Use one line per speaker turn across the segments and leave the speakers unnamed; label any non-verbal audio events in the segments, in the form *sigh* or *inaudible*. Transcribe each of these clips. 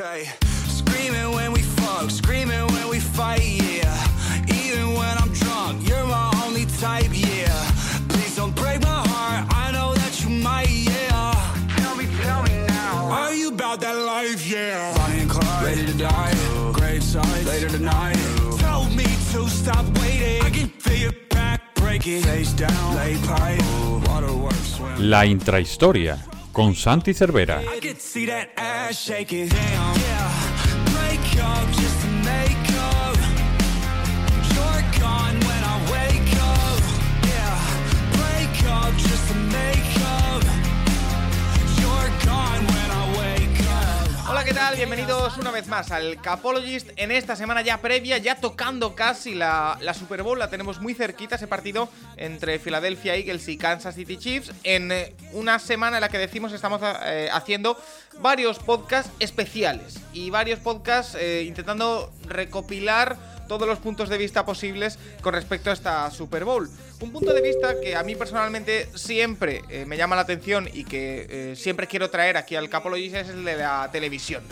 Okay, screaming when we fuck, screaming when we fight, yeah. Even when I'm drunk, you're my only type, yeah. Please don't break my heart, I know that you might, yeah. Tell me, tell me now. Are you about that life, yeah? Bonnie and Clyde, ready to die. Grave side, later tonight. Tell me to stop waiting. I can feel your back breaking. Face down, lay pipe, waterworks. swim.
La intrahistoria con Santi Cervera.
Bienvenidos una vez más al Capologist. En esta semana ya previa, ya tocando casi la, la Super Bowl, la tenemos muy cerquita, ese partido entre Philadelphia Eagles y Kansas City Chiefs. En eh, una semana en la que decimos estamos eh, haciendo varios podcasts especiales y varios podcasts eh, intentando recopilar todos los puntos de vista posibles con respecto a esta Super Bowl. Un punto de vista que a mí personalmente siempre eh, me llama la atención y que eh, siempre quiero traer aquí al Capologist es el de la televisión.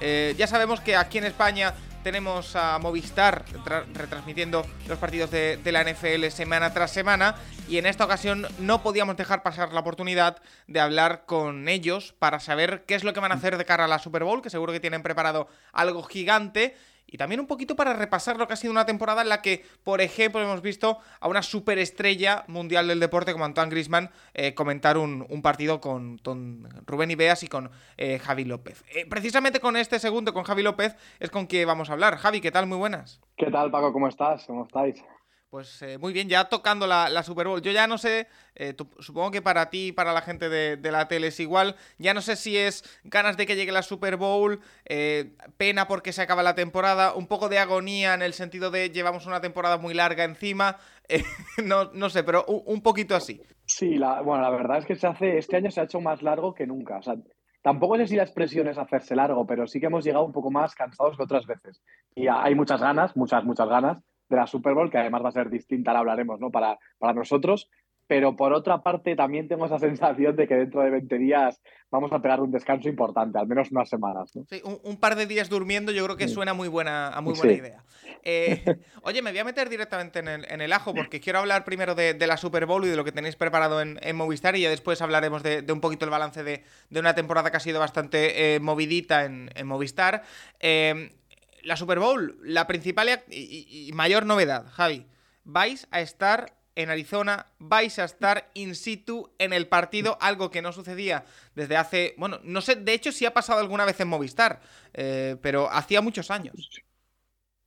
Eh, ya sabemos que aquí en España tenemos a Movistar tra- retransmitiendo los partidos de la NFL semana tras semana y en esta ocasión no podíamos dejar pasar la oportunidad de hablar con ellos para saber qué es lo que van a hacer de cara a la Super Bowl, que seguro que tienen preparado algo gigante y también un poquito para repasar lo que ha sido una temporada en la que, por ejemplo, hemos visto a una superestrella mundial del deporte como Antoine Grisman comentar un, un partido con, con Rubén Ibeas y con eh, Javi López. Eh, precisamente con este segundo, con Javi López, es con quien vamos a hablar. Javi, ¿qué tal? Muy buenas.
¿Qué tal, Paco? ¿Cómo estás? ¿Cómo estáis?
Pues eh, muy bien, ya tocando la, Super Bowl. Yo ya no sé, eh, supongo que para ti y para la gente de, la tele es igual. Ya no sé si es ganas de que llegue la Super Bowl, eh, pena porque se acaba la temporada, un poco de agonía en el sentido de llevamos una temporada muy larga encima. *laughs* eh, no, no sé, pero un, un poquito así.
Sí, la, bueno, la verdad es que se hace, este año se ha hecho más largo que nunca. O sea, tampoco sé si la expresión es hacerse largo, pero sí que hemos llegado un poco más cansados que otras veces. Y hay muchas ganas, muchas, muchas ganas de la Super Bowl, que además va a ser distinta, la hablaremos, ¿no? Para, para nosotros. Pero por otra parte, también tengo esa *laughs* sensación de que dentro de 20 días vamos a pegar un descanso importante, al menos unas semanas, ¿no?
Sí, un, un par de días durmiendo yo creo que suena muy buena, a muy buena
Sí.
idea. Eh, *laughs* oye, me voy a meter directamente en el, en el ajo porque quiero hablar primero de, de la Super Bowl y de lo que tenéis preparado en, en Movistar y ya después hablaremos de, de un poquito el balance de, de una temporada que ha sido bastante eh, movidita en, en Movistar. Eh, la Super Bowl, la principal y, mayor novedad, Javi. Vais a estar en Arizona, vais a estar in situ en el partido, algo que no sucedía desde hace, bueno, no sé, de hecho si ha pasado alguna vez en Movistar, eh, pero hacía muchos años.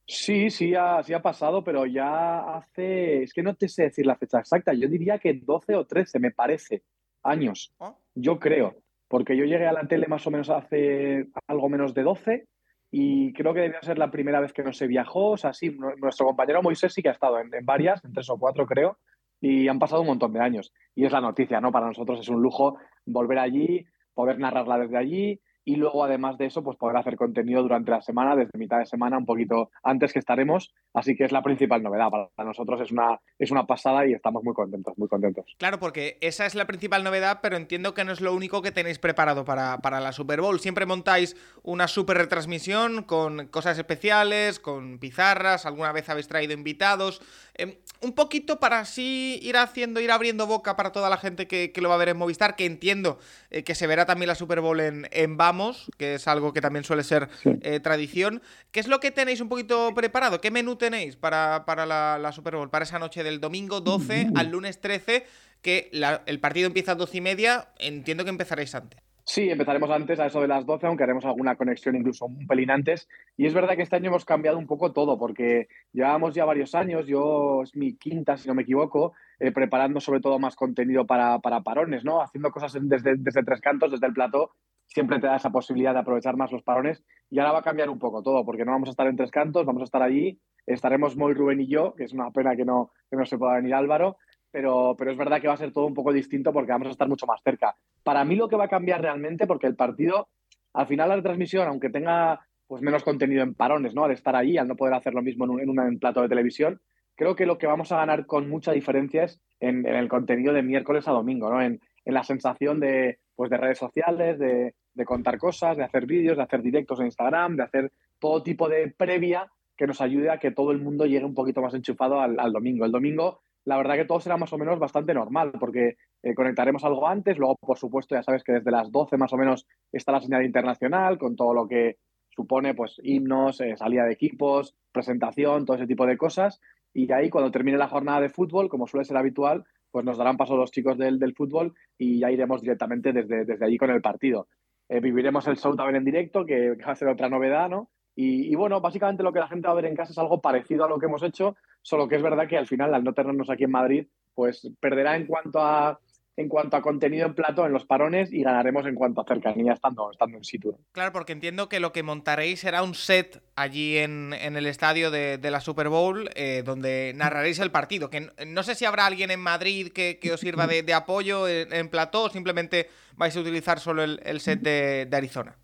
Sí, sí ha, sí ha pasado, pero ya hace, es que no te sé decir la fecha exacta, yo diría que 12 o 13, me parece, años,
¿Oh?
yo creo, porque yo llegué a la tele más o menos hace algo menos de 12 y creo que debió ser la primera vez que no se viajó, o sea, sí, nu- nuestro compañero Moisés sí que ha estado en, en varias, en tres o cuatro creo, y han pasado un montón de años. Y es la noticia, ¿no? Para nosotros es un lujo volver allí, poder narrarla desde allí y luego, además de eso, pues poder hacer contenido durante la semana, desde mitad de semana, un poquito antes que estaremos. Así que es la principal novedad. Para nosotros es una, es una pasada y estamos muy contentos, muy contentos.
Claro, porque esa es la principal novedad, pero entiendo que no es lo único que tenéis preparado para, para la Super Bowl. Siempre montáis una super retransmisión con cosas especiales, con pizarras, alguna vez habéis traído invitados. Eh, un poquito para así ir haciendo, ir abriendo boca para toda la gente que, que lo va a ver en Movistar, que entiendo eh, que se verá también la Super Bowl en, en Vamos, que es algo que también suele ser eh, tradición. ¿Qué es lo que tenéis un poquito preparado? ¿Qué menú tenéis para, para la, la Super Bowl? Para esa noche del domingo 12 al lunes 13, que la- el partido empieza a 12 y media, entiendo que empezaréis antes.
Sí, empezaremos antes a eso de las 12, aunque haremos alguna conexión incluso un pelín antes. Y es verdad que este año hemos cambiado un poco todo, porque llevábamos ya varios años, yo es mi quinta, si no me equivoco, eh, preparando sobre todo más contenido para, para parones, ¿no? Haciendo cosas desde, desde tres cantos, desde el plató, siempre te da esa posibilidad de aprovechar más los parones. Y ahora va a cambiar un poco todo, porque no vamos a estar en tres cantos, vamos a estar allí, estaremos Moy, Rubén y yo, que es una pena que no, que no se pueda venir Álvaro, pero, pero es verdad que va a ser todo un poco distinto porque vamos a estar mucho más cerca. Para mí lo que va a cambiar realmente, porque el partido, al final la retransmisión, aunque tenga pues menos contenido en parones, ¿no? Al estar allí, al no poder hacer lo mismo en un, en un plato de televisión, creo que lo que vamos a ganar con mucha diferencia es en, el contenido de miércoles a domingo, ¿no? En, la sensación de, pues de redes sociales, de, de contar cosas, de hacer vídeos, de hacer directos en Instagram, de hacer todo tipo de previa que nos ayude a que todo el mundo llegue un poquito más enchufado al, domingo. El domingo, la verdad que todo será más o menos bastante normal, porque eh, conectaremos algo antes, luego, por supuesto, ya sabes que desde las 12 más o menos está la señal internacional, con todo lo que supone, pues, himnos, eh, salida de equipos, presentación, todo ese tipo de cosas. Y ahí, cuando termine la jornada de fútbol, como suele ser habitual, pues nos darán paso los chicos del, del fútbol y ya iremos directamente desde, desde allí con el partido. Eh, viviremos el show también en directo, que va a ser otra novedad, ¿no? Y, bueno, básicamente lo que la gente va a ver en casa es algo parecido a lo que hemos hecho, solo que es verdad que al final, al no tenernos aquí en Madrid, pues perderá en cuanto a en cuanto a contenido en plato en los parones y ganaremos en cuanto a cercanía estando, estando en sitio.
Claro, porque entiendo que lo que montaréis será un set allí en, el estadio de, la Super Bowl eh, donde narraréis el partido. Que no, sé si habrá alguien en Madrid que, os sirva de, apoyo en, en, plató o simplemente vais a utilizar solo el, set de Arizona.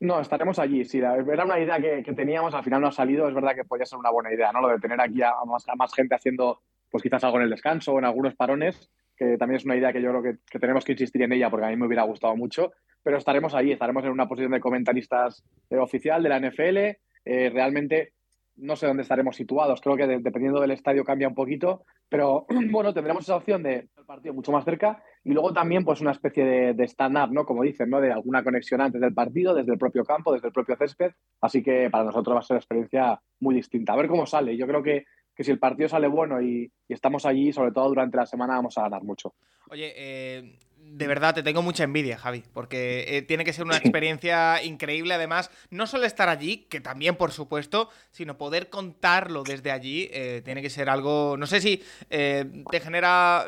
No, estaremos allí. Sí, era una idea que, teníamos, al final no ha salido. Es verdad que podría ser una buena idea, ¿no? Lo de tener aquí a más, más gente haciendo, pues quizás algo en el descanso o en algunos parones, que también es una idea que yo creo que, tenemos que insistir en ella porque a mí me hubiera gustado mucho. Pero estaremos allí, estaremos en una posición de comentaristas eh, oficial de la NFL. Eh, realmente no sé dónde estaremos situados. Creo que dependiendo del estadio cambia un poquito, pero *clears throat* bueno, tendremos esa opción de el partido mucho más cerca y luego también pues una especie de, stand-up, ¿no? Como dicen, ¿no? De alguna conexión antes del partido, desde el propio campo, desde el propio césped. Así que para nosotros va a ser una experiencia muy distinta. A ver cómo sale. Yo creo que, que si el partido sale bueno y, y, estamos allí, sobre todo durante la semana, vamos a ganar mucho.
Oye, eh, de verdad te tengo mucha envidia, Javi, porque eh, tiene que ser una *coughs* experiencia increíble. Además, no solo estar allí, que también, por supuesto, sino poder contarlo desde allí, eh, tiene que ser algo. No sé si eh, te genera.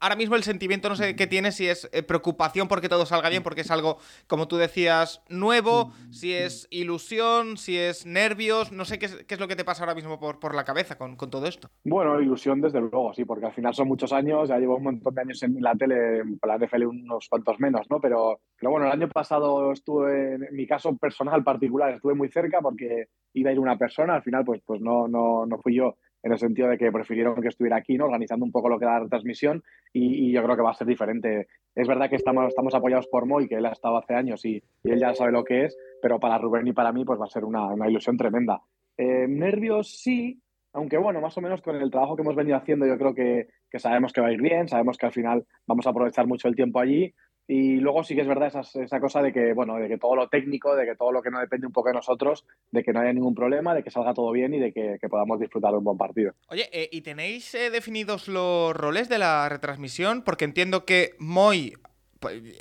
Ahora mismo el sentimiento, no sé qué tienes, si es preocupación porque todo salga bien, porque es algo, como tú decías, nuevo, si es ilusión, si es nervios, no sé qué es, lo que te pasa ahora mismo por, por la cabeza con, con, todo esto.
Bueno, ilusión, desde luego, sí, porque al final son muchos años, ya llevo un montón de años en la tele la NFL unos cuantos menos, ¿no? Pero, pero bueno, el año pasado estuve, en mi caso personal particular, estuve muy cerca porque iba a ir una persona, al final pues, pues no, no, no fui yo en el sentido de que prefirieron que estuviera aquí, ¿no? Organizando un poco lo que da la retransmisión y, yo creo que va a ser diferente. Es verdad que estamos, estamos apoyados por Moy, que él ha estado hace años y, él ya sabe lo que es, pero para Rubén y para mí pues va a ser una, una ilusión tremenda. Eh, nervios sí, aunque bueno, más o menos con el trabajo que hemos venido haciendo, yo creo que, que, sabemos que va a ir bien, sabemos que al final vamos a aprovechar mucho el tiempo allí. Y luego sí que es verdad esa, esa cosa de que, bueno, de que todo lo técnico, de que todo lo que no depende un poco de nosotros, de que no haya ningún problema, de que salga todo bien y de que, podamos disfrutar de un buen partido.
Oye, eh, ¿y tenéis eh, definidos los roles de la retransmisión? Porque entiendo que Moy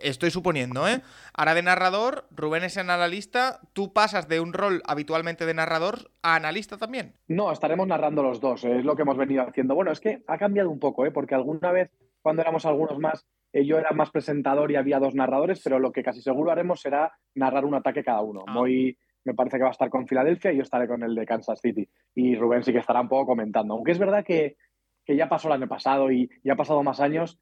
estoy suponiendo, ¿eh? Ahora de narrador, Rubén es en analista, tú pasas de un rol habitualmente de narrador a analista también.
No, estaremos narrando los dos, es lo que hemos venido haciendo. Bueno, es que ha cambiado un poco, ¿eh? Porque alguna vez, cuando éramos algunos más, eh, yo era más presentador y había dos narradores, pero lo que casi seguro haremos será narrar un ataque cada uno. Ah. me parece que va a estar con Filadelfia y yo estaré con el de Kansas City. Y Rubén sí que estará un poco comentando. Aunque es verdad que, que ya pasó el año pasado y ya ha pasado más años,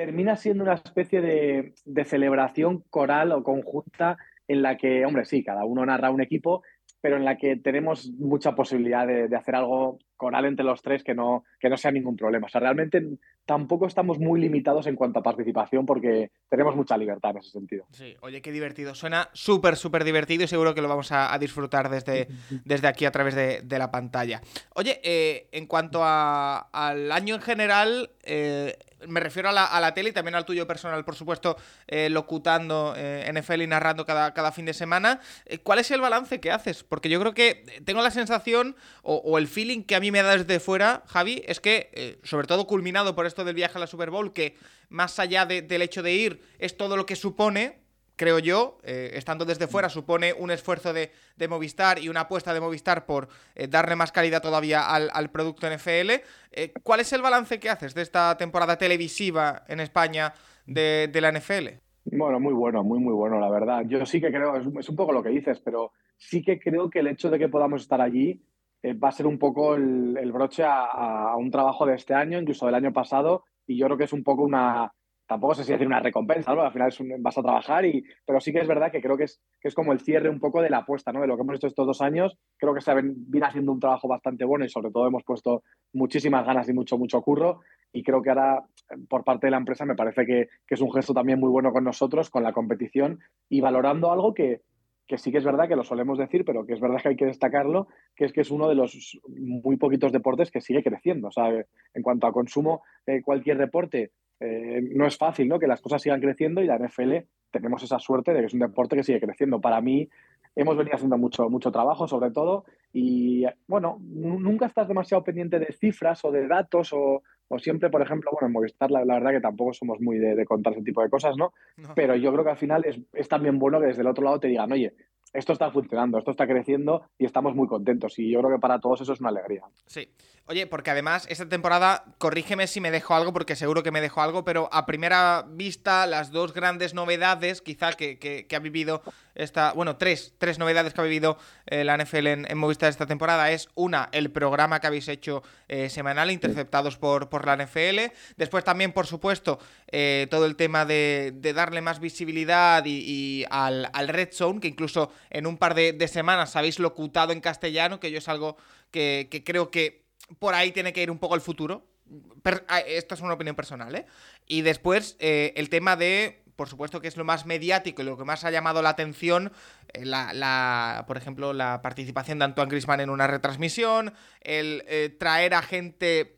termina siendo una especie de, celebración coral o conjunta en la que, hombre, sí, cada uno narra un equipo, pero en la que tenemos mucha posibilidad de, hacer algo coral entre los tres que no, que no sea ningún problema. O sea, realmente tampoco estamos muy limitados en cuanto a participación porque tenemos mucha libertad en ese sentido.
Sí, oye, qué divertido. Suena súper, súper divertido y seguro que lo vamos a, disfrutar desde, *laughs* desde aquí a través de, la pantalla. Oye, eh, en cuanto al año en general, eh, me refiero a la, tele y también al tuyo personal, por supuesto, eh, locutando eh, NFL y narrando cada, cada fin de semana. Eh, ¿Cuál es el balance que haces? Porque yo creo que tengo la sensación o, el feeling que a mí me da desde fuera, Javi, es que, sobre todo culminado por esto del viaje a la Super Bowl, que más allá del hecho de ir, es todo lo que supone, creo yo, eh, estando desde fuera, supone un esfuerzo de, Movistar y una apuesta de Movistar por eh, darle más calidad todavía al, producto NFL. Eh, ¿Cuál es el balance que haces de esta temporada televisiva en España de, la NFL?
Bueno, muy bueno, muy, muy bueno, la verdad. Yo sí que creo, es, un poco lo que dices, pero sí que creo que el hecho de que podamos estar allí va a ser un poco el, broche a, un trabajo de este año, incluso del año pasado, y yo creo que es un poco una, tampoco sé si decir una recompensa, ¿no? Al final vas a trabajar, y, pero sí que es verdad que creo que es, que es como el cierre un poco de la apuesta, ¿no? De lo que hemos hecho estos dos años. Creo que se viene haciendo un trabajo bastante bueno y sobre todo hemos puesto muchísimas ganas y mucho, mucho curro. Y creo que ahora por parte de la empresa me parece que, que, es un gesto también muy bueno con nosotros, con la competición y valorando algo que, que sí que es verdad que lo solemos decir, pero que es verdad que hay que destacarlo, que es que es uno de los muy poquitos deportes que sigue creciendo. O sea, en cuanto a consumo, cualquier deporte eh, no es fácil, ¿no? Que las cosas sigan creciendo y la NFL tenemos esa suerte de que es un deporte que sigue creciendo. Para mí, hemos venido haciendo mucho, mucho trabajo, sobre todo, y bueno, nunca estás demasiado pendiente de cifras o de datos o, o siempre, por ejemplo, bueno, en Movistar la, verdad que tampoco somos muy de, contar ese tipo de cosas, ¿no? Pero yo creo que al final es, es, también bueno que desde el otro lado te digan, oye, esto está funcionando, esto está creciendo y estamos muy contentos. Y yo creo que para todos eso es una alegría.
Sí. Oye, porque además esta temporada, corrígeme si me dejo algo, porque seguro que me dejo algo, pero a primera vista, las dos grandes novedades, quizá que, que, ha vivido esta. Bueno, tres, tres novedades que ha vivido eh, la NFL en, Movistar esta temporada es una, el programa que habéis hecho eh, semanal, interceptados por, por la NFL. Después también, por supuesto, eh, todo el tema de, darle más visibilidad y, al, al Red Zone, que incluso en un par de, semanas habéis locutado en castellano, que yo es algo que, creo que por ahí tiene que ir un poco el futuro. Ah, esto es una opinión personal, ¿eh? Y después eh, el tema de, por supuesto que es lo más mediático y lo que más ha llamado la atención, eh, la, por ejemplo, la participación de Antoine Grisman en una retransmisión, el eh, traer a gente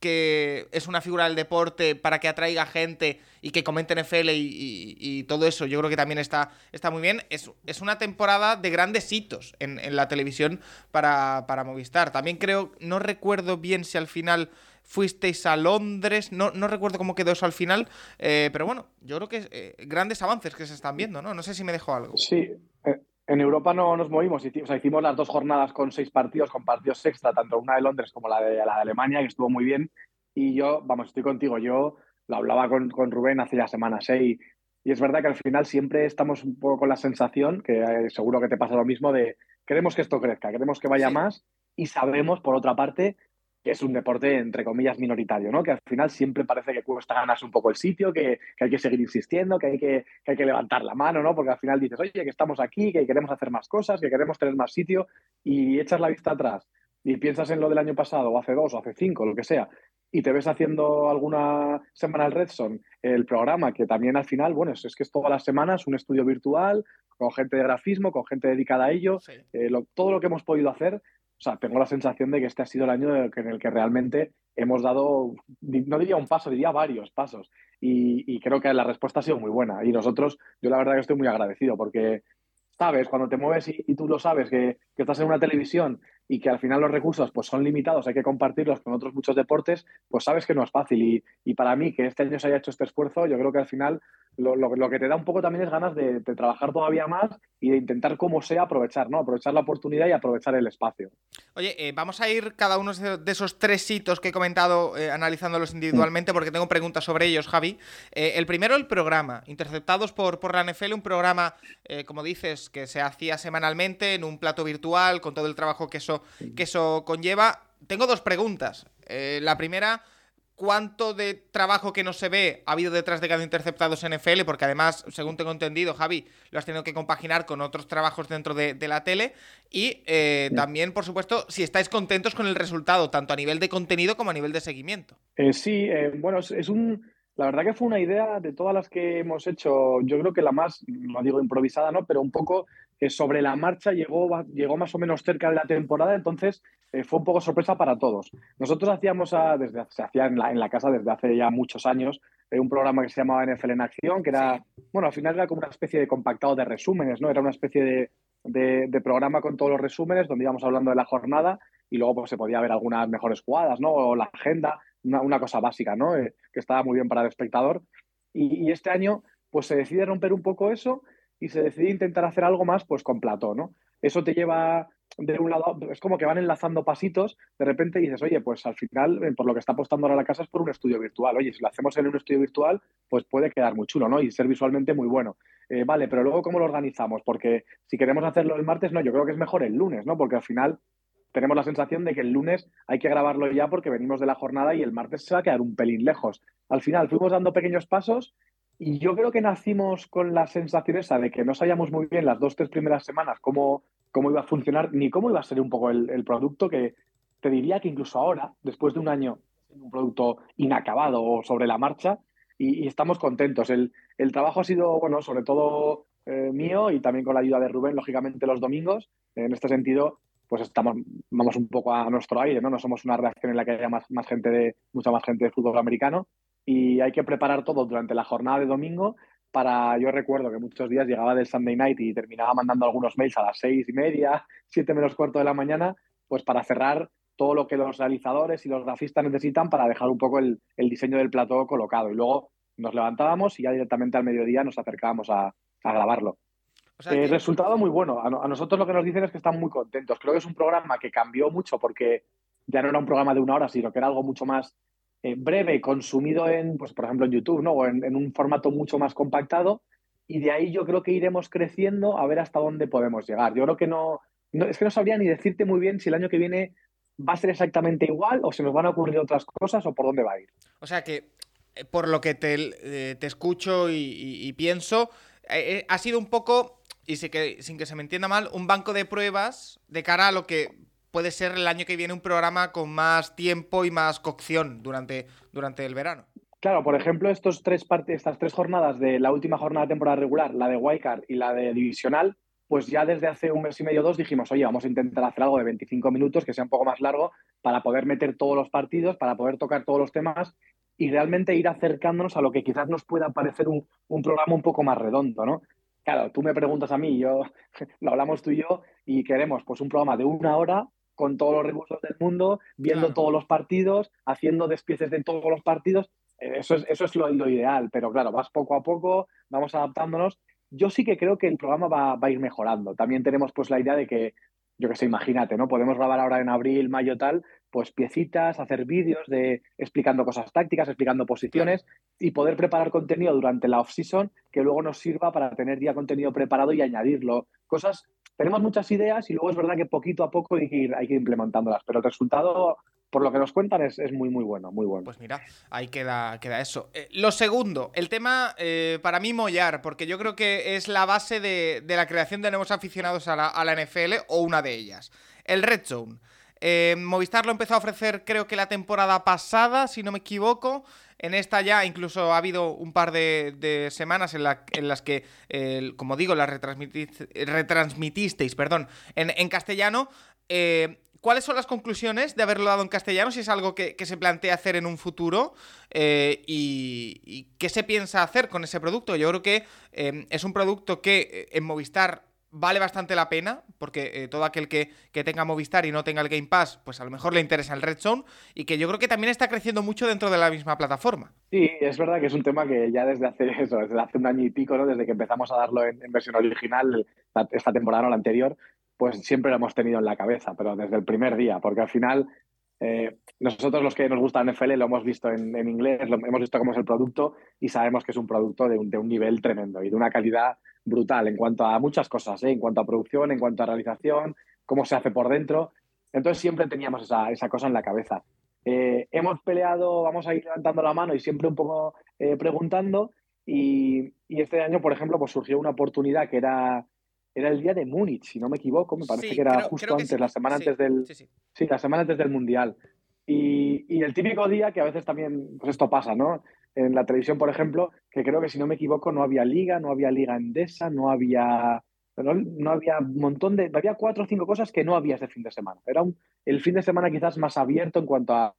que es una figura del deporte para que atraiga gente y que comente NFL y, y, todo eso, yo creo que también está, está muy bien. Es, es una temporada de grandes hitos en, en la televisión para, para, Movistar. También creo, no recuerdo bien si al final fuisteis a Londres, no, no recuerdo cómo quedó eso al final, eh, pero bueno, yo creo que eh, grandes avances que se están viendo, ¿no? No sé si me dejo algo.
Sí, eh, en Europa no nos movimos, o sea, hicimos las dos jornadas con seis partidos, con partidos extra, tanto una de Londres como la de, la de Alemania, que estuvo muy bien. Y yo, vamos, estoy contigo, yo lo hablaba con, con Rubén hace ya semanas, ¿eh? y, y, es verdad que al final siempre estamos un poco con la sensación, que eh, seguro que te pasa lo mismo, de queremos que esto crezca, queremos que vaya sí. más, y sabemos, por otra parte, que es un deporte, entre comillas, minoritario, ¿no? Que al final siempre parece que cuesta ganarse un poco el sitio, que, que hay que seguir insistiendo, que hay que, que hay que levantar la mano, ¿no? Porque al final dices, oye, que estamos aquí, que queremos hacer más cosas, que queremos tener más sitio, y echas la vista atrás y piensas en lo del año pasado, o hace dos, o hace cinco, lo que sea, y te ves haciendo alguna semana el Redson, el programa, que también al final, bueno, es, es, que es todas las semanas un estudio virtual, con gente de grafismo, con gente dedicada a ello, sí. eh, lo, todo lo que hemos podido hacer, o sea, tengo la sensación de que este ha sido el año en el que realmente hemos dado, no diría un paso, diría varios pasos. Y, y, creo que la respuesta ha sido muy buena. Y nosotros, yo la verdad que estoy muy agradecido porque, sabes, cuando te mueves y, y tú lo sabes, que, que, estás en una televisión y que al final los recursos pues, son limitados, hay que compartirlos con otros muchos deportes, pues sabes que no es fácil. Y, y para mí, que este año se haya hecho este esfuerzo, yo creo que al final lo, lo, lo que te da un poco también es ganas de, trabajar todavía más y de intentar como sea aprovechar, ¿no? Aprovechar la oportunidad y aprovechar el espacio.
Oye, eh, vamos a ir cada uno de esos tres hitos que he comentado eh, analizándolos individualmente porque tengo preguntas sobre ellos, Javi. Eh, el primero, el programa, interceptados por, por la NFL, un programa, eh, como dices, que se hacía semanalmente en un plato virtual con todo el trabajo que eso, que eso conlleva. Tengo dos preguntas. Eh, la primera cuánto de trabajo que no se ve ha habido detrás de cada interceptados NFL, porque además, según tengo entendido, Javi, lo has tenido que compaginar con otros trabajos dentro de, de la tele. Y eh, también, por supuesto, si estáis contentos con el resultado, tanto a nivel de contenido como a nivel de seguimiento.
Eh, sí, bueno, es, un. La verdad que fue una idea de todas las que hemos hecho, yo creo que la más, no digo improvisada, ¿no? Pero un poco que sobre la marcha llegó, llegó más o menos cerca de la temporada, entonces eh, fue un poco sorpresa para todos. Nosotros hacíamos, a, desde, se hacía en la, en la, casa desde hace ya muchos años, eh, un programa que se llamaba NFL en Acción, que era, sí. bueno, al final era como una especie de compactado de resúmenes, ¿no? Era una especie de, de, de, programa con todos los resúmenes, donde íbamos hablando de la jornada y luego pues, se podía ver algunas mejores jugadas, ¿no? O la agenda, una, cosa básica, ¿no? Eh, que estaba muy bien para el espectador. Y, y este año, pues se decide romper un poco eso y se decide intentar hacer algo más pues con plató, ¿no? Eso te lleva de un lado, es como que van enlazando pasitos, de repente dices, oye, pues al final, eh, por lo que está apostando ahora la casa es por un estudio virtual. Oye, si lo hacemos en un estudio virtual, pues puede quedar muy chulo, ¿no? Y ser visualmente muy bueno. Eh, vale, pero luego, ¿cómo lo organizamos? Porque si queremos hacerlo el martes, no, yo creo que es mejor el lunes, ¿no? Porque al final tenemos la sensación de que el lunes hay que grabarlo ya porque venimos de la jornada y el martes se va a quedar un pelín lejos. Al final fuimos dando pequeños pasos y yo creo que nacimos con la sensación esa de que no sabíamos muy bien las dos, tres primeras semanas cómo, cómo iba a funcionar ni cómo iba a ser un poco el, producto, que te diría que incluso ahora, después de un año un producto inacabado o sobre la marcha y, estamos contentos. El, el, trabajo ha sido, bueno, sobre todo eh, mío y también con la ayuda de Rubén, lógicamente los domingos. En este sentido, pues estamos, vamos un poco a nuestro aire, ¿no? No somos una redacción en la que haya más, gente de, mucha más gente de fútbol americano y hay que preparar todo durante la jornada de domingo para, yo recuerdo que muchos días llegaba del Sunday night y terminaba mandando algunos mails a las seis y media, *laughs* siete menos cuarto de la mañana, pues para cerrar todo lo que los realizadores y los grafistas necesitan para dejar un poco el, diseño del plató colocado. Y luego nos levantábamos y ya directamente al mediodía nos acercábamos a, grabarlo. El resultado muy bueno. A, nosotros lo que nos dicen es que están muy contentos. Creo que es un programa que cambió mucho porque ya no era un programa de una hora, sino que era algo mucho más eh, breve, consumido en, pues, por ejemplo, en YouTube, ¿no? O en, un formato mucho más compactado. Y de ahí yo creo que iremos creciendo a ver hasta dónde podemos llegar. Yo creo que no, es que no sabría ni decirte muy bien si el año que viene va a ser exactamente igual o se nos van a ocurrir otras cosas o por dónde va a ir.
O sea que, eh, por lo que te, eh, escucho y, pienso, ha sido un poco, y sin que, sin que se me entienda mal, un banco de pruebas de cara a lo que puede ser el año que viene un programa con más tiempo y más cocción durante, durante el verano.
Claro, por ejemplo, estos tres estas tres jornadas de la última jornada de temporada regular, la de Wildcard y la de divisional, pues ya desde hace un mes y medio o dos dijimos, oye, vamos a intentar hacer algo de 25 minutos que sea un poco más largo para poder meter todos los partidos, para poder tocar todos los temas y realmente ir acercándonos a lo que quizás nos pueda parecer un, un programa un poco más redondo, ¿no? Claro, tú me preguntas a mí, yo *laughs* lo hablamos tú y yo y queremos pues un programa de una hora con todos los recursos del mundo, viendo todos los partidos, haciendo despieces de todos los partidos. Eh, eso es, eso es lo, ideal, pero claro, vas poco a poco, vamos adaptándonos. Yo sí que creo que el programa va, a ir mejorando. También tenemos pues la idea de que, yo que sé, imagínate, ¿no? Podemos grabar ahora en abril, mayo, tal, pues piecitas, hacer vídeos de explicando cosas tácticas, explicando posiciones y poder preparar contenido durante la off-season que luego nos sirva para tener ya contenido preparado y añadirlo. Cosas tenemos muchas ideas y luego es verdad que poquito a poco hay que ir, hay que implementándolas, pero el resultado, por lo que nos cuentan, es, muy, muy bueno, muy bueno.
Pues mira, ahí queda, queda eso. Eh, lo segundo, el tema eh, para mí mollar, porque yo creo que es la base de, la creación de nuevos aficionados a la, a la, NFL o una de ellas. El Red Zone. Eh, Movistar lo empezó a ofrecer creo que la temporada pasada, si no me equivoco. En esta ya incluso ha habido un par de, semanas en, las que, como digo, las retransmitisteis perdón, en, castellano. Eh, ¿Cuáles son las conclusiones de haberlo dado en castellano? Si es algo que, se plantea hacer en un futuro eh, y, qué se piensa hacer con ese producto. Yo creo que es un producto que en Movistar vale bastante la pena, porque eh, todo aquel que, tenga Movistar y no tenga el Game Pass, pues a lo mejor le interesa el Red Zone, y que yo creo que también está creciendo mucho dentro de la misma plataforma.
Sí, es verdad que es un tema que ya desde hace *laughs* eso, desde hace un año y pico, ¿no? desde que empezamos a darlo en, versión original, esta temporada o la anterior, pues siempre lo hemos tenido en la cabeza, pero desde el primer día, porque al final eh, nosotros los que nos gusta NFL lo hemos visto en, inglés, lo, hemos visto cómo es el producto y sabemos que es un producto de un, de un nivel tremendo y de una calidad brutal en cuanto a muchas cosas, ¿eh? en cuanto a producción, en cuanto a realización, cómo se hace por dentro. Entonces siempre teníamos esa, esa cosa en la cabeza. Eh, hemos peleado, vamos a ir levantando la mano y siempre un poco eh, preguntando. Y, y, este año, por ejemplo, pues surgió una oportunidad que era, era el día de Múnich, si no me equivoco, me parece que era justo antes, la semana antes del. Sí, la semana antes del Mundial. Y, y, el típico día que a veces también, pues esto pasa, ¿no? En la televisión, por ejemplo, que creo que si no me equivoco no había liga, no había liga endesa, no había no, había un montón de había cuatro o cinco cosas que no había ese fin de semana. Era un, el fin de semana quizás más abierto en cuanto a,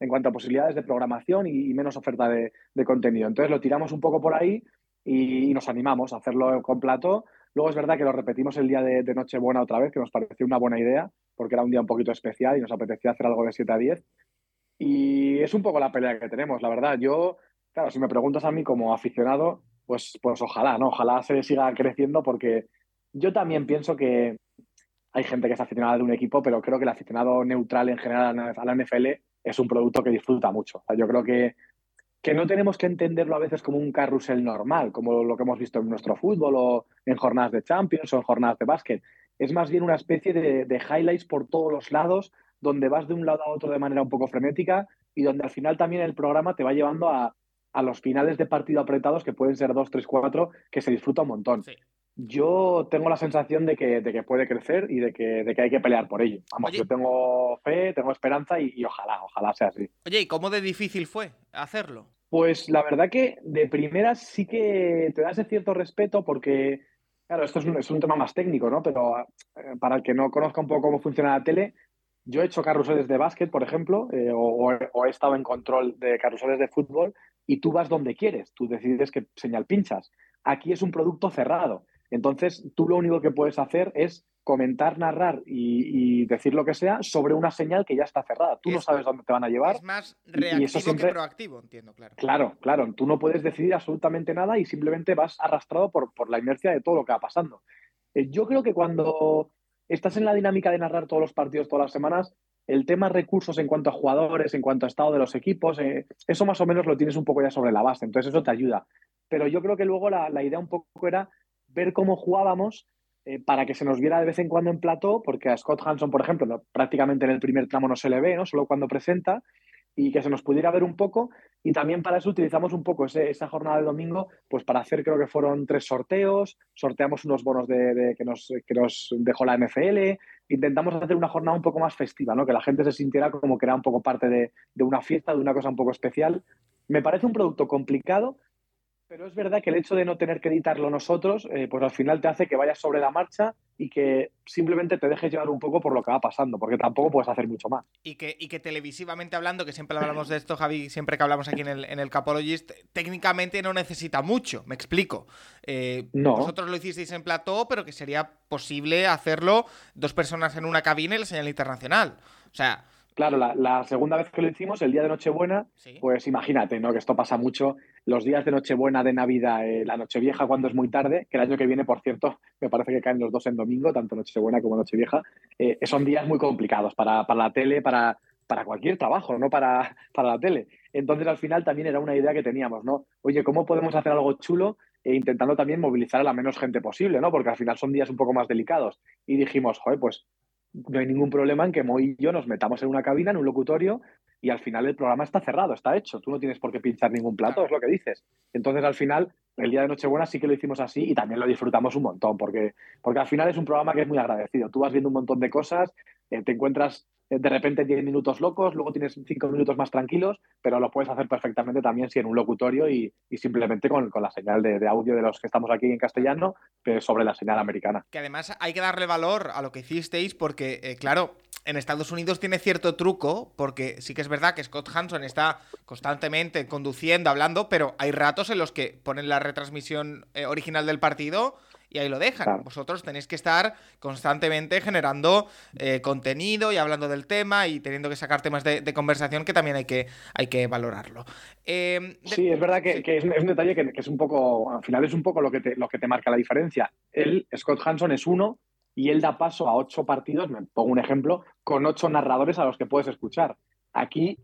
en cuanto a posibilidades de programación y, menos oferta de, contenido. Entonces lo tiramos un poco por ahí y, nos animamos a hacerlo con plato. Luego es verdad que lo repetimos el día de, de Nochebuena otra vez, que nos pareció una buena idea, porque era un día un poquito especial y nos apetecía hacer algo de 7 a 10. Y es un poco la pelea que tenemos, la verdad. Yo Claro, si me preguntas a mí como aficionado, pues, pues ojalá, ¿no? Ojalá se siga creciendo porque yo también pienso que hay gente que es aficionada de un equipo, pero creo que el aficionado neutral en general a la NFL es un producto que disfruta mucho. yo creo que, que no tenemos que entenderlo a veces como un carrusel normal, como lo que hemos visto en nuestro fútbol o en jornadas de Champions o en jornadas de básquet. Es más bien una especie de, de highlights por todos los lados, donde vas de un lado a otro de manera un poco frenética y donde al final también el programa te va llevando a, a los finales de partido apretados, que pueden ser dos, tres, cuatro, que se disfruta un montón. yo tengo la sensación de que, de que puede crecer y de que, de que hay que pelear por ello. Vamos,
Oye.
yo tengo fe, tengo esperanza y, y ojalá, ojalá sea así.
Oye, ¿y cómo de difícil fue hacerlo?
Pues la verdad que de primeras sí que te da ese cierto respeto porque, claro, esto es un, es un tema más técnico, ¿no? Pero eh, para el que no conozca un poco cómo funciona la tele, yo he hecho carruseles de básquet, por ejemplo, eh, o, he estado en control de carruseles de fútbol y tú vas donde quieres, tú decides qué señal pinchas. Aquí es un producto cerrado. Entonces, tú lo único que puedes hacer es comentar, narrar y, y decir lo que sea sobre una señal que ya está cerrada. Tú no
Es-
sabes dónde te van a llevar.
Es más
y- y eso
reactivo
siempre-
que proactivo, entiendo, claro.
Claro, claro, tú no puedes decidir absolutamente nada y simplemente vas arrastrado por, por la inercia de todo lo que va pasando. Eh, yo creo que cuando estás en la dinámica de narrar todos los partidos todas las semanas, el tema recursos en cuanto a jugadores, en cuanto a estado de los equipos, eh, eso más o menos lo tienes un poco ya sobre la base, entonces eso te ayuda. Pero yo creo que luego la, idea un poco era ver cómo jugábamos eh, para que se nos viera de vez en cuando en plató, porque a Scott Hanson, por ejemplo, prácticamente en el primer tramo no se le ve, ¿no? solo cuando presenta, y que se nos pudiera ver un poco. Y también para eso utilizamos un poco ese- esa jornada de domingo, pues para hacer, creo que fueron tres sorteos, sorteamos unos bonos de, que, nos, que nos dejó la NFL, intentamos hacer una jornada un poco más festiva, ¿no? que la gente se sintiera como que era un poco parte de, de una fiesta, de una cosa un poco especial. Me parece un producto complicado, pero es verdad que el hecho de no tener que editarlo nosotros, eh, pues al final te hace que vayas sobre la marcha y que simplemente te dejes llevar un poco por lo que va pasando, porque tampoco puedes hacer mucho más.
Y que, y que televisivamente hablando, que siempre hablamos de esto, Javi, siempre que hablamos aquí en el, en el Capologist, técnicamente no necesita mucho, me explico. Eh,
No.
Vosotros lo hicisteis en plató, pero que sería posible hacerlo dos personas en una cabina y la señal internacional. O sea,
Claro, la, la segunda vez que lo hicimos, el día de Nochebuena,
sí.
pues imagínate, ¿no? Que esto pasa mucho. Los días de Nochebuena, de Navidad, eh, la Nochevieja cuando es muy tarde, que el año que viene, por cierto, me parece que caen los dos en domingo, tanto Nochebuena como Nochevieja, eh, son días muy complicados para, para la tele, para, para cualquier trabajo, no para, para la tele. Entonces, al final también era una idea que teníamos, ¿no? Oye, ¿cómo podemos hacer algo chulo e intentando también movilizar a la menos gente posible, ¿no? Porque al final son días un poco más delicados. Y dijimos, joder, pues no hay ningún problema en que Mo y yo nos metamos en una cabina, en un locutorio, y al final el programa está cerrado, está hecho. Tú no tienes por qué pinchar ningún plato, es lo que dices. Entonces, al final, el día de Nochebuena sí que lo hicimos así y también lo disfrutamos un montón, porque, porque al final es un programa que es muy agradecido. Tú vas viendo un montón de cosas, eh, te encuentras de repente 10 minutos locos, luego tienes 5 minutos más tranquilos, pero lo puedes hacer perfectamente también si en un locutorio y, y simplemente con, con la señal de, de audio de los que estamos aquí en castellano, pero sobre la señal americana.
Que además hay que darle valor a lo que hicisteis porque, eh, claro, en Estados Unidos tiene cierto truco, porque sí que es verdad que Scott Hanson está constantemente conduciendo, hablando, pero hay ratos en los que ponen la retransmisión eh, original del partido y ahí lo dejan.
Claro.
Vosotros tenéis que estar constantemente generando eh, contenido y hablando del tema y teniendo que sacar temas de, de conversación que también hay que, hay que valorarlo. Eh, de-
Sí, es verdad que,
sí.
que es, es un detalle que, que es un poco, al final es un poco lo que te, lo que te marca la diferencia. Él, Scott Hanson, es uno y él da paso a ocho partidos, me pongo un ejemplo, con ocho narradores a los que puedes escuchar. Aquí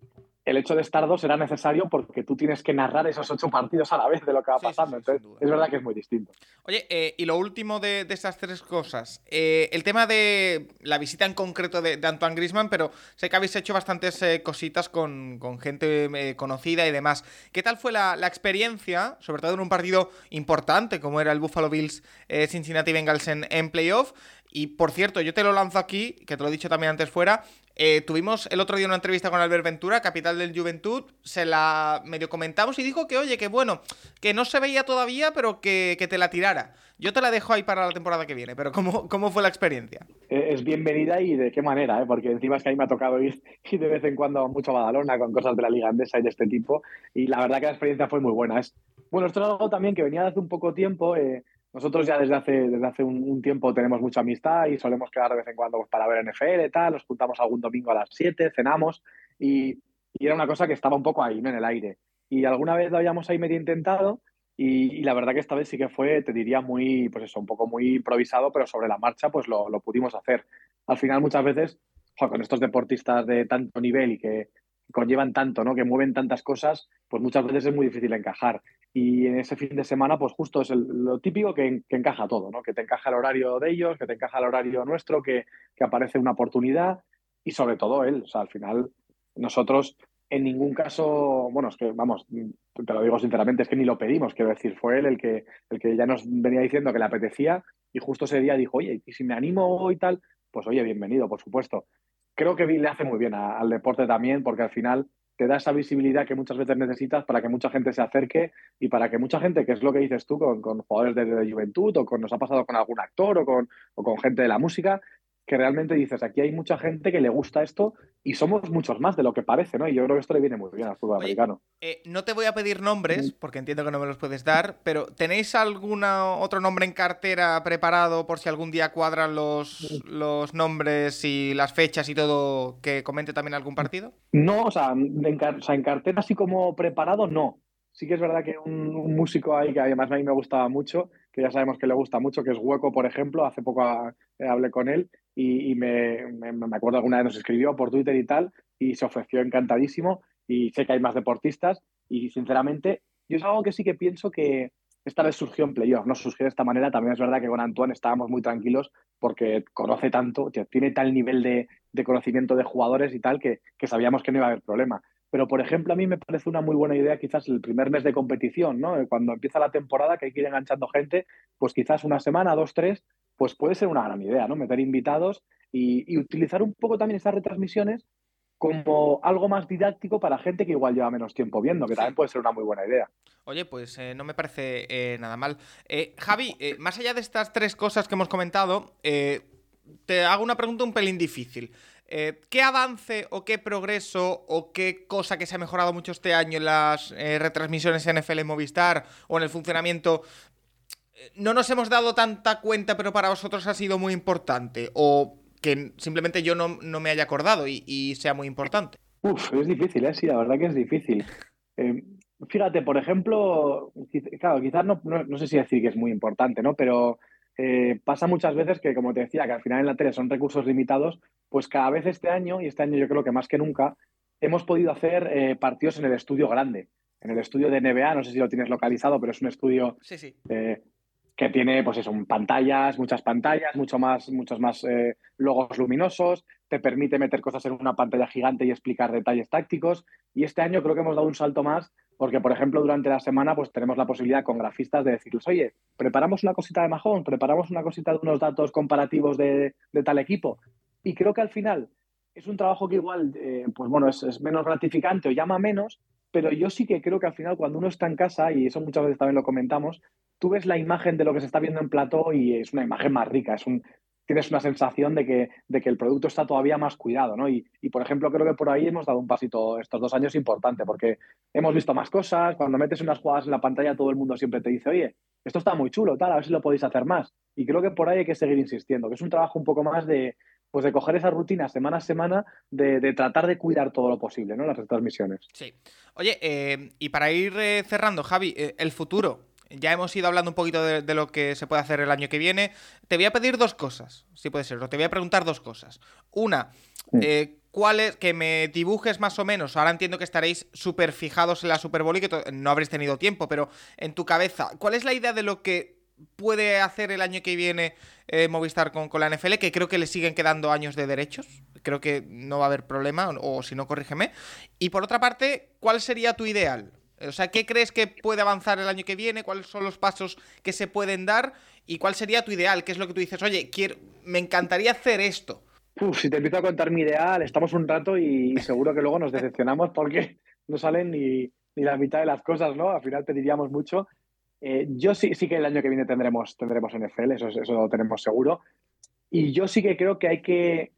el hecho de estar dos será necesario porque tú tienes que narrar esos ocho partidos a la vez de lo que va
Sí,
pasando.
sí,
Entonces, es verdad que es muy distinto.
Oye, eh, y lo último de, de estas tres cosas. Eh, el tema de la visita en concreto de, de Antoine Grisman, pero sé que habéis hecho bastantes eh, cositas con, con gente conocida y demás. ¿Qué tal fue la, la experiencia, sobre todo en un partido importante como era el Buffalo Bills Cincinnati Bengals en, en playoff? Y por cierto, yo te lo lanzo aquí, que te lo he dicho también antes fuera. Eh, tuvimos el otro día una entrevista con Albert Ventura, capital del Juventud. Se la medio comentamos y dijo que, oye, que bueno, que no se veía todavía, pero que, que te la tirara. Yo te la dejo ahí para la temporada que viene, pero ¿cómo, cómo fue la experiencia?
Eh, Es bienvenida y de qué manera, ¿eh? porque encima es que a mí me ha tocado ir, *laughs* de vez en cuando mucho a Badalona con cosas de la Liga Andesa y de este tipo. Y la verdad que la experiencia fue muy buena. Es, bueno, esto es algo también que venía de hace un poco tiempo. eh, nosotros ya desde hace, desde hace un, tiempo tenemos mucha amistad y solemos quedar de vez en cuando pues, para ver NFL y tal. Nos juntamos algún domingo a las 7, cenamos y, y era una cosa que estaba un poco ahí, en el aire. Y alguna vez lo habíamos ahí medio intentado y, la verdad que esta vez sí que fue, te diría, muy, pues eso, un poco muy improvisado, pero sobre la marcha pues lo, lo pudimos hacer. Al final muchas veces, con estos deportistas de tanto nivel y que conllevan tanto, ¿no? que mueven tantas cosas, pues muchas veces es muy difícil encajar. Y en ese fin de semana, pues justo es el- lo típico que, encaja todo, ¿no? que te encaja el horario de ellos, que te encaja el horario nuestro, que, que aparece una oportunidad y sobre todo él. O sea, al final nosotros en ningún caso, bueno, es que vamos, te lo digo sinceramente, es que ni lo pedimos, quiero decir, fue él el que, el que ya nos venía diciendo que le apetecía y justo ese día dijo, oye, y si me animo y tal, pues oye, bienvenido, por supuesto. Creo que le hace muy bien al deporte también, porque al final te da esa visibilidad que muchas veces necesitas para que mucha gente se acerque y para que mucha gente, que es lo que dices tú con, con jugadores de, de, juventud o con nos ha pasado con algún actor o con, o con gente de la música, que realmente dices, aquí hay mucha gente que le gusta esto y somos muchos más de lo que parece, ¿no? Y yo creo que esto le viene muy bien al fútbol
Oye,
americano.
Eh, no te voy a pedir nombres, porque entiendo que no me los puedes dar, pero ¿tenéis algún otro nombre en cartera preparado por si algún día cuadran los, los nombres y las fechas y todo que comente también algún partido?
No, o sea, en, o sea, en cartera así como preparado, no. Sí que es verdad que un, un músico ahí que además a mí me gustaba mucho, que ya sabemos que le gusta mucho, que es Hueco, por ejemplo, hace poco ah, eh, hablé con él y, me, me, me acuerdo alguna vez nos escribió por Twitter y tal, y se ofreció encantadísimo, y sé que hay más deportistas, y sinceramente, yo es algo que sí que pienso que esta vez surgió en playoff, no surgió de esta manera, también es verdad que con Antoine estábamos muy tranquilos porque conoce tanto, tiene tal nivel de, de conocimiento de jugadores y tal, que, que sabíamos que no iba a haber problema. Pero, por ejemplo, a mí me parece una muy buena idea quizás el primer mes de competición, ¿no? Cuando empieza la temporada, que hay que ir enganchando gente, pues quizás una semana, dos, tres, pues puede ser una gran idea, ¿no? Meter invitados y, y utilizar un poco también estas retransmisiones como algo más didáctico para gente que igual lleva menos tiempo viendo, que también puede ser una muy buena idea.
Oye, pues eh, no me parece eh, nada mal. Eh, Javi, eh, más allá de estas tres cosas que hemos comentado, eh, te hago una pregunta un pelín difícil. Eh, ¿Qué avance o qué progreso o qué cosa que se ha mejorado mucho este año en las eh, retransmisiones NFL en Movistar o en el funcionamiento eh, no nos hemos dado tanta cuenta, pero para vosotros ha sido muy importante? ¿O que simplemente yo no, no me haya acordado y, y sea muy importante?
Uf, es difícil, ¿eh? Sí, la verdad que es difícil. Eh, fíjate, por ejemplo, claro, quizás no, no, no sé si decir que es muy importante, ¿no? Pero eh, pasa muchas veces que, como te decía, que al final en la tele son recursos limitados, pues cada vez este año, y este año yo creo que más que nunca, hemos podido hacer eh, partidos en el estudio grande, en el estudio de NBA, no sé si lo tienes localizado, pero es un estudio
Sí, sí.
eh, que tiene, pues eso, pantallas, muchas pantallas, mucho más, muchos más logos luminosos, te permite meter cosas en una pantalla gigante y explicar detalles tácticos. Y este año creo que hemos dado un salto más, porque, por ejemplo, durante la semana, pues tenemos la posibilidad con grafistas de decirles, oye, preparamos una cosita de majón, preparamos una cosita de unos datos comparativos de, de tal equipo. Y creo que al final es un trabajo que igual, eh, pues bueno, es, es menos gratificante o llama menos, pero yo sí que creo que al final cuando uno está en casa, y eso muchas veces también lo comentamos, tú ves la imagen de lo que se está viendo en plató y es una imagen más rica, es un, tienes una sensación de que, de que el producto está todavía más cuidado, ¿no? Y, por ejemplo, creo que por ahí hemos dado un pasito estos dos años importante, porque hemos visto más cosas, cuando metes unas jugadas en la pantalla todo el mundo siempre te dice, oye, esto está muy chulo, tal, a ver si lo podéis hacer más. Y creo que por ahí hay que seguir insistiendo, que es un trabajo un poco más de, pues de coger esa rutina semana a semana, de, de tratar de cuidar todo lo posible, ¿no? Las retransmisiones.
Sí. Oye, eh, y para ir eh, cerrando, Javi, eh, el futuro. Ya hemos ido hablando un poquito de, de, lo que se puede hacer el año que viene. Te voy a pedir dos cosas, si puede ser, o te voy a preguntar dos cosas. Una, eh, ¿cuál es, que me dibujes más o menos, ahora entiendo que estaréis súper fijados en la Super Bowl y que no habréis tenido tiempo, pero en tu cabeza, ¿cuál es la idea de lo que puede hacer el año que viene eh, Movistar con, con, la NFL? Que creo que le siguen quedando años de derechos. Creo que no va a haber problema, o, o si no, corrígeme. Y por otra parte, ¿cuál sería tu ideal? O sea, ¿qué crees que puede avanzar el año que viene? ¿Cuáles son los pasos que se pueden dar? ¿Y cuál sería tu ideal? ¿Qué es lo que tú dices? Oye, quiero, me encantaría hacer esto.
Uf, si te empiezo a contar mi ideal, estamos un rato y seguro que luego nos decepcionamos porque no salen ni, ni la mitad de las cosas, ¿no? Al final pediríamos mucho. Eh, yo sí, sí que el año que viene tendremos, tendremos NFL, eso, eso lo tenemos seguro. Y yo sí que creo que hay que,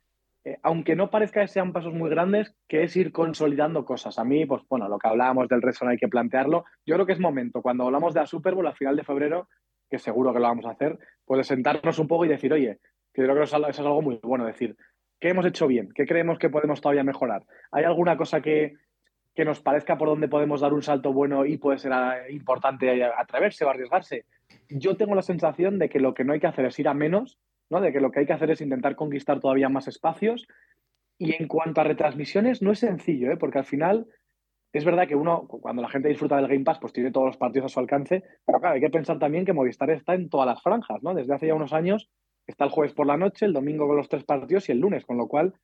eh, aunque no parezca que sean pasos muy grandes, que es ir consolidando cosas. A mí, pues bueno, lo que hablábamos del Redson hay que plantearlo. Yo creo que es momento, cuando hablamos de la Super Bowl a final de febrero, que seguro que lo vamos a hacer, pues sentarnos un poco y decir, oye, que creo que eso es algo muy bueno, decir, ¿qué hemos hecho bien? ¿Qué creemos que podemos todavía mejorar? ¿Hay alguna cosa que, que nos parezca por donde podemos dar un salto bueno y puede ser ah, importante atreverse o arriesgarse? Yo tengo la sensación de que lo que no hay que hacer es ir a menos, de que lo que hay que hacer es intentar conquistar todavía más espacios. Y en cuanto a retransmisiones, no es sencillo, ¿eh? porque al final es verdad que uno, cuando la gente disfruta del Game Pass, pues tiene todos los partidos a su alcance, pero claro, hay que pensar también que Movistar está en todas las franjas, ¿no? Desde hace ya unos años está el jueves por la noche, el domingo con los tres partidos y el lunes, con lo cual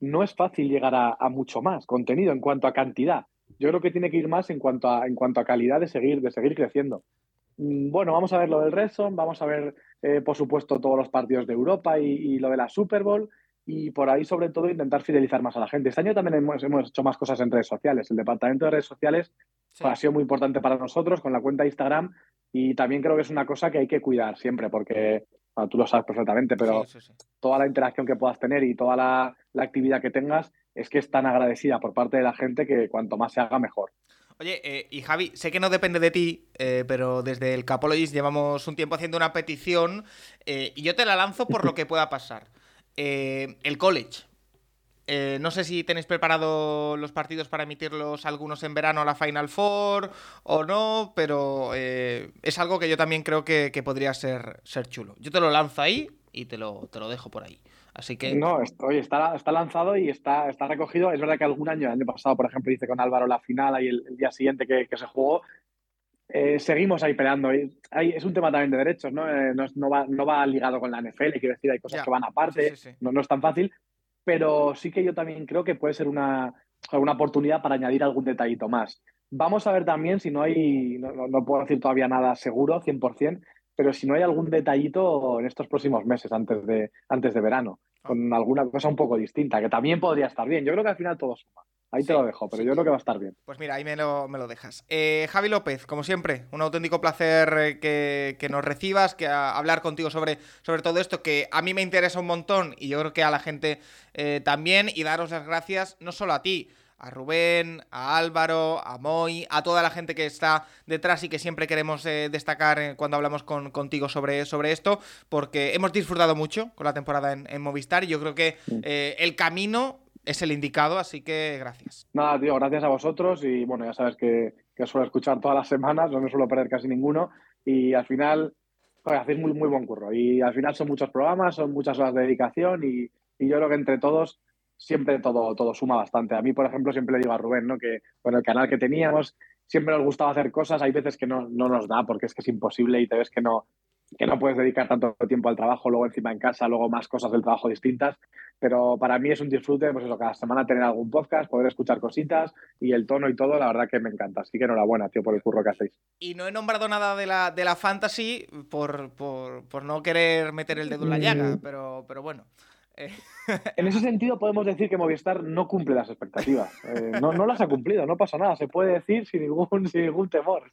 no es fácil llegar a, mucho más contenido en cuanto a cantidad. Yo creo que tiene que ir más en cuanto a, en cuanto a calidad de seguir, de seguir creciendo. Mm, bueno, vamos a ver lo del Red vamos a ver, eh, por supuesto, todos los partidos de Europa y, lo de la Super Bowl y por ahí, sobre todo, intentar fidelizar más a la gente. Este año también hemos, hemos hecho más cosas en redes sociales. El departamento de redes sociales ha sido muy importante para nosotros con la cuenta de Instagram y también creo que es una cosa que hay que cuidar siempre porque tú lo sabes perfectamente, pero toda la interacción que puedas tener y toda la, actividad que tengas es que es tan agradecida por parte de la gente que cuanto más se haga, mejor.
Oye, eh, y Javi, sé que no depende de ti, eh, pero desde el Capologist llevamos un tiempo haciendo una petición eh, y yo te la lanzo por lo que pueda pasar. el college. no sé si tenéis preparado los partidos para emitirlos algunos en verano a la Final Four o no, pero es algo que yo también creo que, podría ser, ser chulo. Yo te lo lanzo ahí y te lo, te lo dejo por ahí. Así que.
No, está, está lanzado y está, está recogido. Es verdad que algún año, el año pasado, por ejemplo, hice con Álvaro la final y el, día siguiente que, se jugó. Eh, seguimos ahí peleando. es un tema también de derechos, ¿no? Eh, no, va, no, va, ligado con la NFL, quiero decir, hay cosas que van aparte, No, no es tan fácil. Pero sí que yo también creo que puede ser una, una oportunidad para añadir algún detallito más. Vamos a ver también si no hay, no, no puedo decir todavía nada seguro, 100%, pero si no hay algún detallito en estos próximos meses antes de, antes de verano, ah. con alguna cosa un poco distinta, que también podría estar bien. Yo creo que al final todo suma. Ahí te lo dejo, pero yo creo que va a estar bien.
Pues mira, ahí me lo, me lo dejas. Eh, Javi López, como siempre, un auténtico placer eh, que, que nos recibas, que hablar contigo sobre, sobre todo esto, que a mí me interesa un montón y yo creo que a la gente eh, también, y daros las gracias no solo a ti, a Rubén, a Álvaro, a Moy, a toda la gente que está detrás y que siempre queremos eh, destacar eh, cuando hablamos con, contigo sobre, sobre esto, porque hemos disfrutado mucho con la temporada en, Movistar y yo creo que eh, el camino es el indicado, así que gracias.
Nada, tío, gracias a vosotros y bueno, ya sabes que, que suelo escuchar todas las semanas, no me suelo perder casi ninguno y al final hacéis muy, muy buen curro y al final son muchos programas, son muchas horas de dedicación y, y yo creo que entre todos siempre todo, todo suma bastante. A mí, por ejemplo, siempre le digo a Rubén, ¿no? Que con el canal que teníamos siempre nos gustaba hacer cosas, hay veces que no, no nos da porque es que es imposible y te ves que no, que no puedes dedicar tanto tiempo al trabajo, luego encima en casa, luego más cosas del trabajo distintas, pero para mí es un disfrute, pues eso, cada semana tener algún podcast, poder escuchar cositas y el tono y todo, la verdad que me encanta, así que enhorabuena, tío, por el curro que hacéis.
Y no he nombrado nada de la, de la fantasy por, por, por no querer meter el dedo en la llaga, mm. pero, pero bueno.
Eh, en ese sentido podemos decir que Movistar no cumple las expectativas. Eh, no, no, las ha cumplido, no pasa nada, se puede decir sin ningún, sin ningún temor.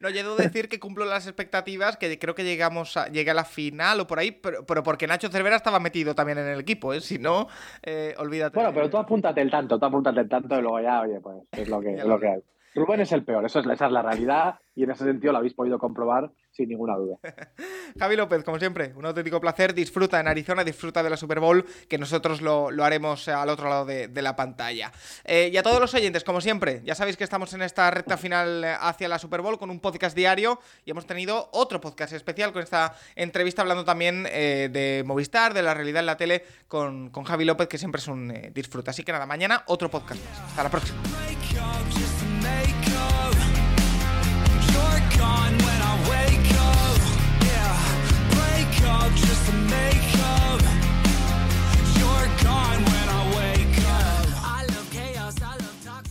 No, yo debo decir que cumplo las expectativas, que creo que llegamos a, llegué a la final o por ahí, pero, porque Nacho Cervera estaba metido también en el equipo, ¿eh? si no, eh, olvídate.
Bueno, pero tú apúntate el tanto, tú apúntate el tanto y luego ya, oye, pues es lo que, es lo que hay. Rubén es el peor, eso es, esa es la realidad y en ese sentido lo habéis podido comprobar sin ninguna duda. *laughs*
Javi López, como siempre, un auténtico placer. Disfruta en Arizona, disfruta de la Super Bowl, que nosotros lo, haremos al otro lado de, la pantalla. Eh, y a todos los oyentes, como siempre, ya sabéis que estamos en esta recta final hacia la Super Bowl con un podcast diario y hemos tenido otro podcast especial con esta entrevista hablando también eh, de Movistar, de la realidad en la tele con, Javi López, que siempre es un eh, disfrute. Así que nada, mañana otro podcast Hasta la próxima. make